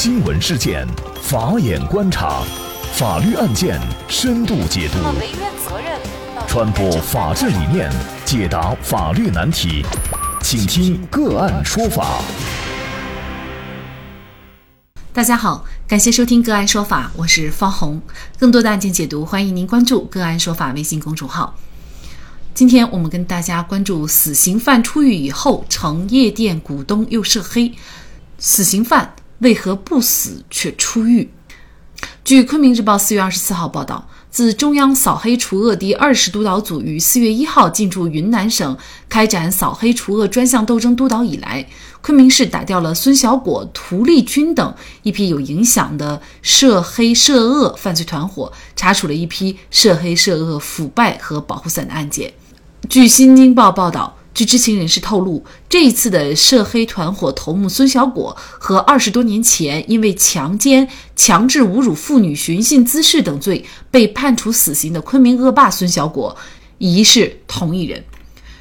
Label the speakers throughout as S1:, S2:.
S1: 新闻事件，法眼观察，法律案件深度解读，传播法治理念，解答法律难题，请听个案说法。
S2: 大家好，感谢收听个案说法，我是方红。更多的案件解读，欢迎您关注个案说法微信公众号。今天我们跟大家关注死刑犯出狱以后，成夜店股东又涉黑，死刑犯为何不死却出狱？据昆明日报四月二十四号报道，自中央扫黑除恶第二十督导组于四月一号进驻云南省开展扫黑除恶专项斗争督导以来，昆明市打掉了孙小果、涂立军等一批有影响的涉黑涉恶犯罪团伙，查处了一批涉黑涉恶腐败和保护伞的案件。据《新京报》报道，据知情人士透露，这一次的涉黑团伙头目孙小果和二十多年前因为强奸、强制侮辱妇女、寻衅滋事等罪被判处死刑的昆明恶霸孙小果疑是同一人。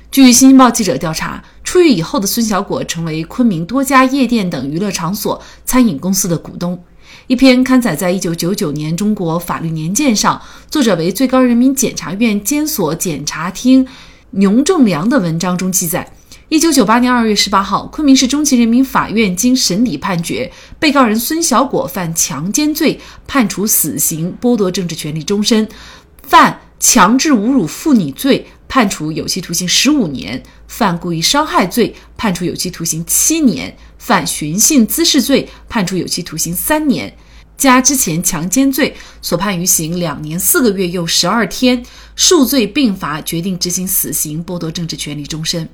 S2: 据《新京报》记者调查，出狱以后的孙小果成为昆明多家夜店等娱乐场所、餐饮公司的股东。一篇刊载在一九九九年《中国法律年鉴》上，作者为最高人民检察院监所检察厅牛正良的文章中记载：一九九八年二月十八号，昆明市中级人民法院经审理判决，被告人孙小果犯强奸罪，判处死刑，剥夺政治权利终身；犯强制侮辱妇女罪，判处有期徒刑十五年；犯故意伤害罪，判处有期徒刑七年。犯寻衅滋事罪，判处有期徒刑三年，加之前强奸罪所判余刑两年四个月又十二天，数罪并罚，决定执行死刑，剥夺政治权利终身。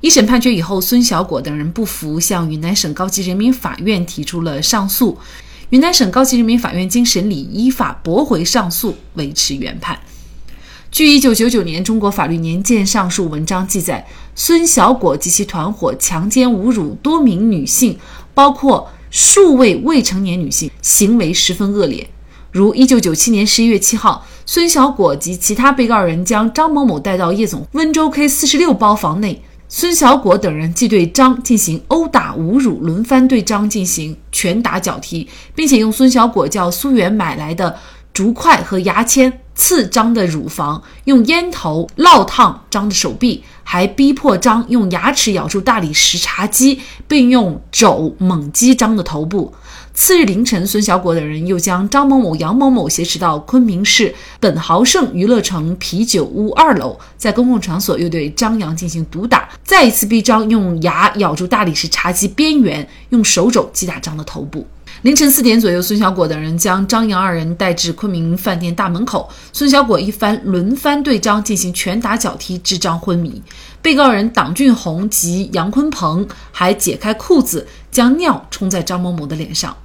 S2: 一审判决以后，孙小果等人不服，向云南省高级人民法院提出了上诉。云南省高级人民法院经审理，依法驳回上诉，维持原判。据一九九九年《中国法律年鉴》上述文章记载，孙小果及其团伙强奸侮辱多名女性，包括数位未成年女性，行为十分恶劣。如一九九七年十一月七号，孙小果及其他被告人将张某某带到夜总温州 K 四十六包房内，孙小果等人既对张进行殴打侮辱，轮番对张进行拳打脚踢，并且用孙小果叫苏元买来的竹筷和牙签。刺张的乳房，用烟头烙烫张的手臂，还逼迫张用牙齿咬住大理石茶几，并用肘猛击张的头部。次日凌晨，孙小果等人又将张某某、杨某某挟持到昆明市本豪盛娱乐城啤酒屋二楼，在公共场所又对张杨进行毒打，再一次逼张用牙咬住大理石茶几边缘，用手肘击打张的头部。凌晨四点左右，孙小果等人将张杨二人带至昆明饭店大门口。孙小果一番轮番对张进行拳打脚踢，致张昏迷。被告人党俊红及杨坤鹏还解开裤子，将尿冲在张某某的脸上。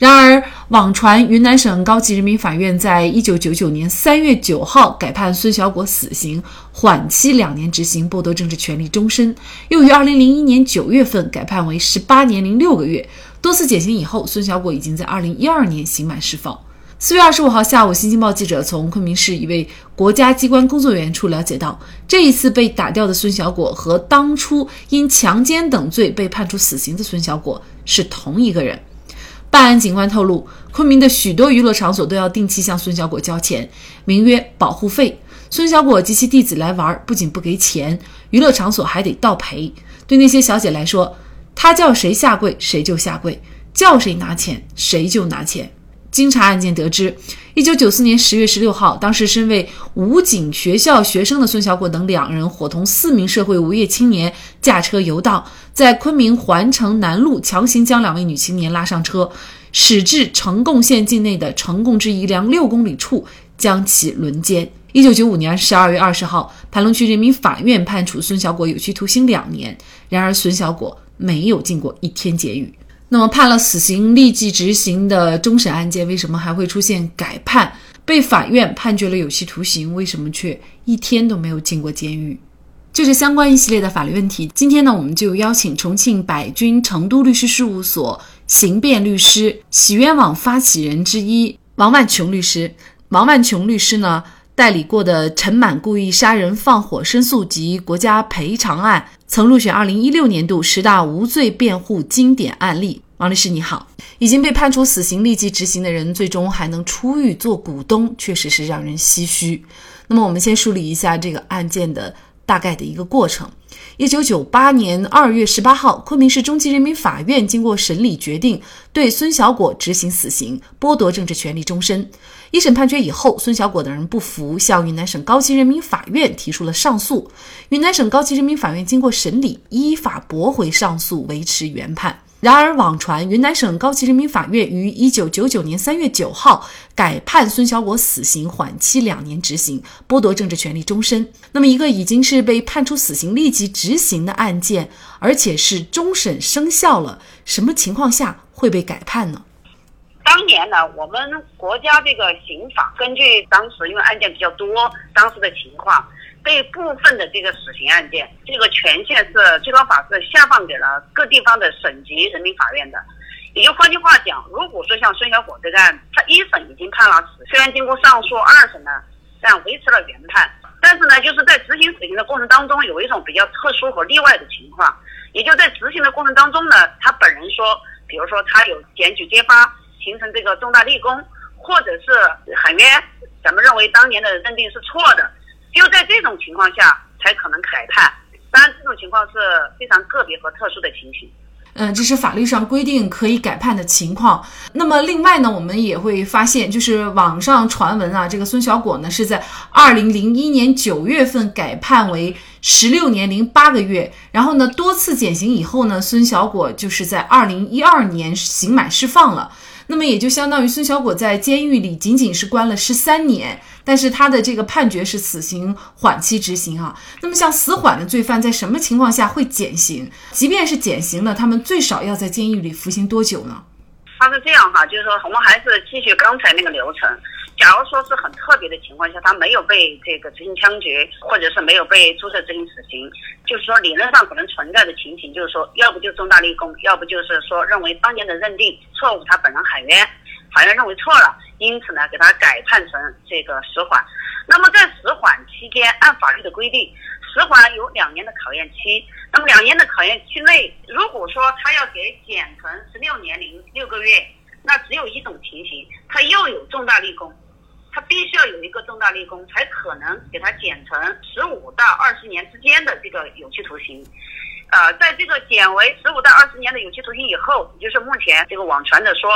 S2: 然而，网传云南省高级人民法院在一九九九年三月九号改判孙小果死刑，缓期两年执行，剥夺政治权利终身；又于二零零一年九月份改判为十八年零六个月。多次减刑以后，孙小果已经在二零一二年刑满释放。四月二十五号下午，新京报记者从昆明市一位国家机关工作人员处了解到，这一次被打掉的孙小果和当初因强奸等罪被判处死刑的孙小果是同一个人。办案警官透露，昆明的许多娱乐场所都要定期向孙小果交钱，名曰保护费。孙小果及其弟子来玩，不仅不给钱，娱乐场所还得倒赔。对那些小姐来说，她叫谁下跪，谁就下跪；叫谁拿钱，谁就拿钱。经查案件得知，一九九四年十月十六号，当时身为武警学校学生的孙小果等两人，伙同四名社会无业青年驾车游荡，在昆明环城南路强行将两位女青年拉上车，驶至呈贡县境内的呈贡至宜良六公里处，将其轮奸。一九九五年十二月二十号，盘龙区人民法院判处孙小果有期徒刑两年。然而，孙小果。没有进过一天监狱，那么判了死刑立即执行的终审案件，为什么还会出现改判？被法院判决了有期徒刑，为什么却一天都没有进过监狱？就是相关一系列的法律问题。今天呢，我们就邀请重庆百君成都律师事务所刑辩律师、洗冤网发起人之一王万琼律师。王万琼律师呢？代理过的陈满故意杀人放火申诉及国家赔偿案，曾入选二零一六年度十大无罪辩护经典案例。王律师你好，已经被判处死刑立即执行的人，最终还能出狱做股东，确实是让人唏嘘。那么我们先梳理一下这个案件的大概的一个过程。一九九八年二月十八号，昆明市中级人民法院经过审理，决定对孙小果执行死刑，剥夺政治权利终身。一审判决以后，孙小果等人不服，向云南省高级人民法院提出了上诉。云南省高级人民法院经过审理，依法驳回上诉，维持原判。然而，网传云南省高级人民法院于一九九九年三月九号改判孙小果死刑缓期两年执行，剥夺政治权利终身。那么，一个已经是被判处死刑立即执行的案件，而且是终审生效了，什么情况下会被改判呢？
S3: 当年呢，我们国家这个刑法根据当时因为案件比较多，当时的。情况。对部分的。这个死刑案件，这个权限是最高法是下放给了各地方的。省级人民法院的。也就换句话讲，如果说像孙小果这个案，他一审已经判了死，虽然经过上诉，二审呢但维持了原判，但是呢，就是在执行死刑的。过程当中，有一种比较特殊和例外的。情况，也就在执行的。过程当中呢，他本人说，比如说他有检举揭发，形成这个重大立功，或者是喊冤，咱们认为当年的认定是错的。就在这种情况下才可能改判，当然这种情况是非常个别和特殊的情形。
S2: 嗯，这是法律上规定可以改判的情况。那么另外呢，我们也会发现，就是网上传闻啊，这个孙小果呢是在二零零一年九月份改判为十六年零八个月，然后呢多次减刑以后呢，孙小果就是在二零一二年刑满释放了。那么也就相当于孙小果在监狱里仅仅是关了十三年。但是他的这个判决是死刑缓期执行啊。那么像死缓的罪犯在什么情况下会减刑？即便是减刑了，他们最少要在监狱里服刑多久呢？
S3: 他是这样哈，就是说我们还是继续刚才那个流程。假如说是很特别的情况下，他没有被这个执行枪决，或者是没有被注册执行死刑，就是说理论上可能存在的情形，就是说要不就重大立功，要不就是说认为当年的认定错误，他本人喊冤，法院认为错了。因此呢，给他改判成这个死缓。那么在死缓期间，按法律的规定，死缓有两年的考验期。那么两年的考验期内，如果说他要给减成十六年零六个月，那只有一种情形，他又有重大立功，必须要有一个重大立功，才可能给他减成十五到二十年之间的这个有期徒刑。呃，在这个减为十五到二十年的有期徒刑以后，也就是目前这个网传的说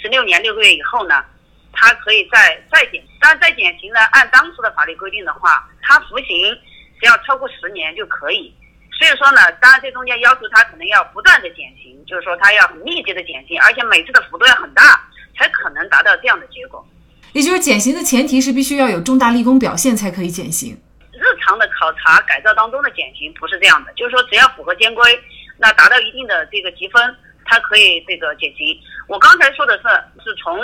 S3: 十六年六个月以后呢？他可以再再减，但再减刑呢？按当时的法律规定的话，他服刑只要超过十年就可以。所以说呢，当然这中间要求他可能要不断的减刑，就是说他要很密集的减刑，而且每次的幅度要很大，才可能达到这样的结果。
S2: 也就是减刑的前提是必须要有重大立功表现才可以减刑。
S3: 日常的考察改造当中的减刑不是这样的，就是说只要符合监规，那达到一定的这个积分，它可以这个减刑。我刚才说的是是从。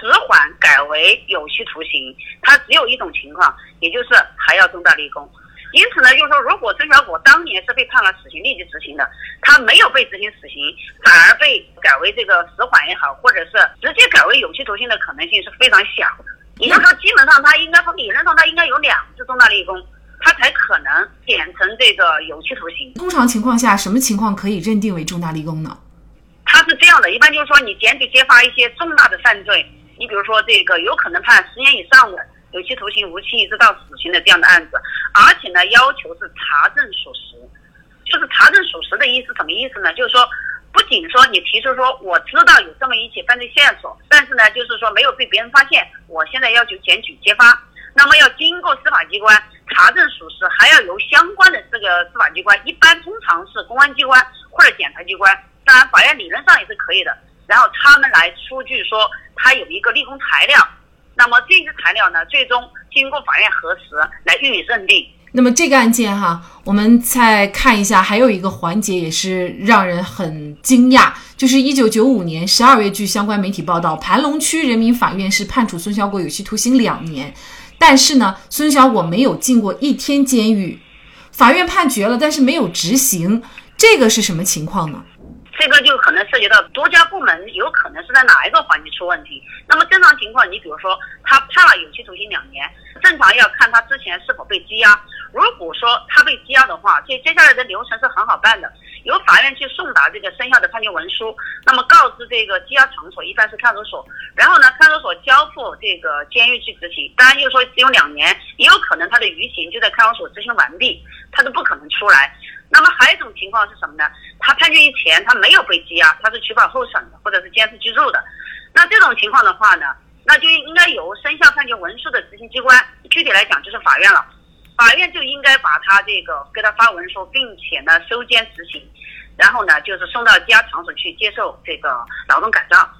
S3: 死缓改为有期徒刑，它只有一种情况，也就是还要重大立功。因此呢，就是说，如果孙小果当年是被判了死刑立即执行的，他没有被执行死刑，反而被改为这个死缓也好，或者是直接改为有期徒刑的可能性是非常小的。也就是说，基本上他应该从理论上他应该有两次重大立功，他才可能减成这个有期徒刑。
S2: 通常情况下，什么情况可以认定为重大立功呢？
S3: 他是这样的，一般就是说，你检举揭发一些重大的犯罪。你比如说这个有可能判十年以上的有期徒刑、无期一直到死刑的这样的案子，而且呢要求是查证属实，就是查证属实的意思什么意思呢？就是说不仅说你提出说我知道有这么一起犯罪线索，但是呢就是说没有被别人发现，我现在要求检举揭发，那么要经过司法机关查证属实，还要由相关的这个司法机关，一般通常是公安机关或者检察机关，当然法院理论上也是可以的，然后他们来出具说。他有一个立功材料，那么这些材料呢，最终经过法院核实来予以认定。
S2: 那么这个案件哈，我们再看一下，还有一个环节也是让人很惊讶，就是一九九五年十二月，据相关媒体报道，盘龙区人民法院是判处孙小果有期徒刑两年，但是呢，孙小果没有进过一天监狱，法院判决了，但是没有执行，这个是什么情况呢？
S3: 这个就可能涉及到多家部门有可能是在哪一个环节出问题。那么正常情况，你比如说他判了有期徒刑两年，正常要看他之前是否被羁押。如果说他被羁押的话，这接下来的流程是很好办的，由法院去送达这个生效的判决文书，那么告知这个羁押场所，一般是看守所，然后呢，看守所交付这个监狱去执行。当然，又说只有两年，也有可能他的余刑就在看守所执行完毕，他都不可能出来。那么还有一种情况是什么呢？他判决以前他没有被羁押，他是取保候审的，或者是监视居住的。那这种情况的话呢，那就应该由生效判决文书的执行机关，具体来讲就是法院了。法院就应该把他这个给他发文书，并且呢收监执行，然后呢就是送到羁押场所去接受这个劳动改造。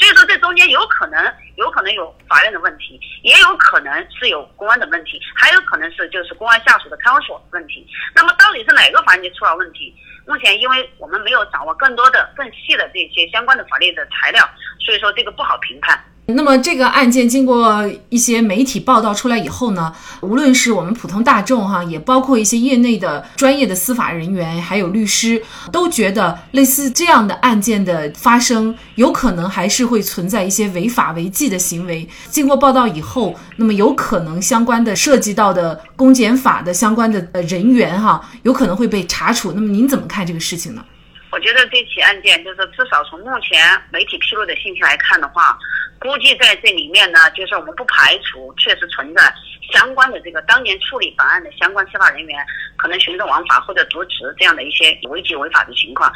S3: 所以说这中间有可能有可能有法院的问题，也有可能是有公安的问题，还有可能是就是公安下属的看守所问题。那么到底是哪个环节出了问题？目前因为我们没有掌握更多的更细的这些相关的法律的材料，所以说这个不好评判。
S2: 那么这个案件经过一些媒体报道出来以后呢，无论是我们普通大众哈，也包括一些业内的专业的司法人员，还有律师，都觉得类似这样的案件的发生，有可能还是会存在一些违法违纪的行为。经过报道以后，那么有可能相关的涉及到的公检法的相关的人员哈，有可能会被查处。那么您怎么看这个事情呢？
S3: 我觉得这起案件就是至少从目前媒体披露的信息来看的话。估计在这里面呢，就是我们不排除确实存在相关的这个当年处理本案的相关司法人员可能徇私枉法或者渎职这样的一些违纪违法的情况。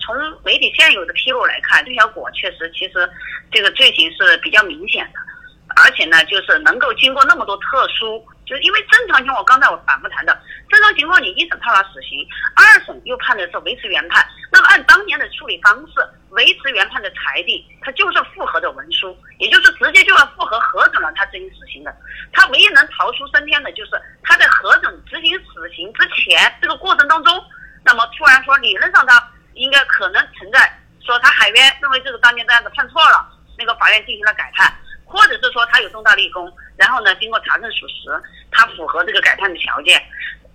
S3: 从媒体现有的披露来看，陆小果确实其实这个罪行是比较明显的，而且呢，就是能够经过那么多特殊。就是因为正常情况，刚才我反复谈的，正常情况你一审判了死刑，二审又判的是维持原判，那么按当年的处理方式，维持原判的裁定，它就是复核的文书，也就是直接就要复核核准了他执行死刑的。他唯一能逃出升天的，就是他在核准执行死刑之前这个过程当中，那么突然说理论上他应该可能存在说他海冤，认为这个当年这样子判错了，那个法院进行了改判。或者是说他有重大立功，然后呢，经过查证属实，他符合这个改判的条件，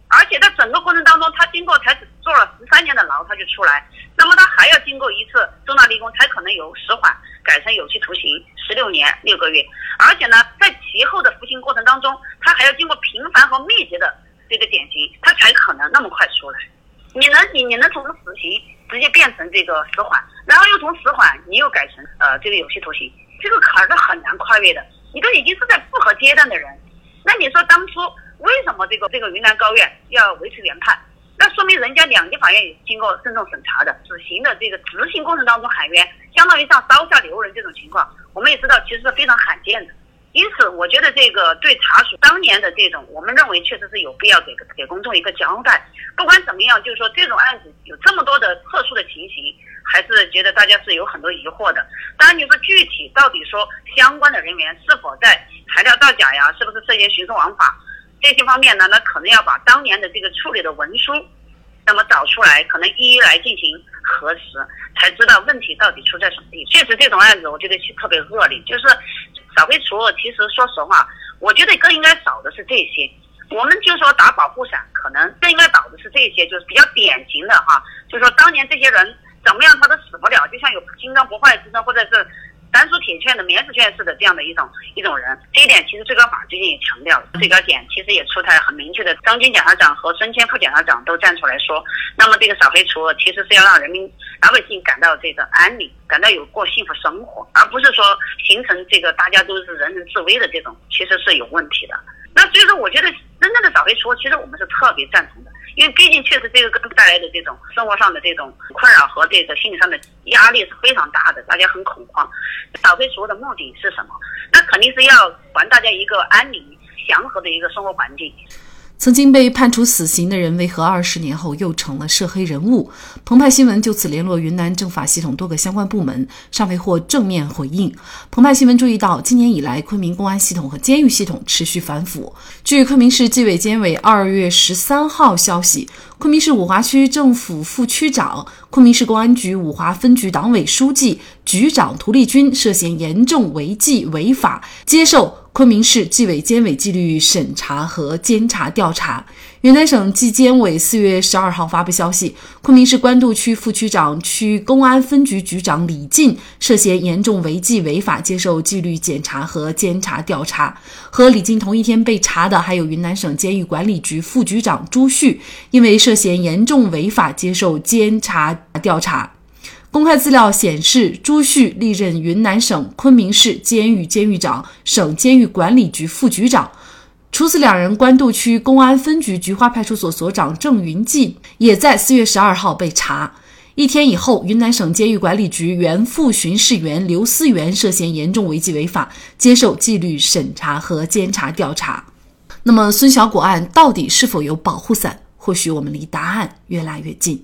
S3: 而且在整个过程当中，他经过才只坐了十三年的牢，他就出来，那么他还要经过一次重大立功，才可能由死缓改成有期徒刑十六年六个月，而且呢，在其后的服刑过程当中，他还要经过频繁和密集的这个减刑，他才可能那么快出来。你能你你能从死刑直接变成这个死缓，然后又从死缓你又改成呃这个有期徒刑。这个坎儿是很难跨越的，你都已经是在复核阶段的人，那你说当初为什么这个这个云南高院要维持原判？那说明人家两级法院也是经过慎重审查的，执行的这个执行过程当中喊冤，相当于像刀下留人这种情况，我们也知道其实是非常罕见的。因此，我觉得这个对查处当年的这种，我们认为确实是有必要给给公众一个交代。不管怎么样，就是说这种案子有这么多的特殊的情形。还是觉得大家是有很多疑惑的。当然，你说具体到底说相关的人员是否在材料造假呀，是不是涉嫌徇私枉法这些方面呢？那可能要把当年的这个处理的文书，那么找出来，可能一一来进行核实，才知道问题到底出在什么地方。确实，这种案子我觉得是特别恶劣，就是扫黑除恶。其实说实话，我觉得更应该找的是这些。我们就说打保护伞，可能更应该找的是这些，就是比较典型的哈，就是说当年这些人。怎么样，他都死不了，就像有金刚不坏之身，或者是单书铁券的免死券似的这样的一种一种人。这一点其实最高法最近也强调了，最高检其实也出台很明确的，张军检察长和孙谦副检察长都站出来说，那么这个扫黑除恶其实是要让人民老百姓感到这个安宁，感到有过幸福生活，而不是说形成这个大家都是人人自危的这种，其实是有问题的。那所以说，我觉得真正的扫黑除恶，其实我们是特别赞同的。因为毕竟确实这个给带来的这种生活上的这种困扰和这个心理上的压力是非常大的，大家很恐慌。扫黑除恶的目的是什么？那肯定是要还大家一个安宁、祥和的一个生活环境。
S2: 曾经被判处死刑的人，为何二十年后又成了涉黑人物？澎湃新闻就此联络云南政法系统多个相关部门，尚未获正面回应。澎湃新闻注意到，今年以来，昆明公安系统和监狱系统持续反腐。据昆明市纪委监委二月十三号消息，昆明市五华区政府副区长、昆明市公安局五华分局党委书记、局长涂立军涉嫌严重违纪违法，接受。昆明市纪委监委纪律审查和监察调查。云南省纪监委四月十二号发布消息，昆明市官渡区副区长、区公安分局局长李进涉嫌严重违纪违法，接受纪律检查和监察调查。和李进同一天被查的还有云南省监狱管理局副局长朱旭，因为涉嫌严重违法，接受监察调查。公开资料显示，朱旭历任云南省昆明市监狱监狱长、省监狱管理局副局长。除此两人，官渡区公安分局菊花派出所所长郑云记也在四月十二号被查。一天以后，云南省监狱管理局原副巡视员刘思源涉嫌严重违纪违法，接受纪律审查和监察调查。那么，孙小果案到底是否有保护伞？或许我们离答案越来越近。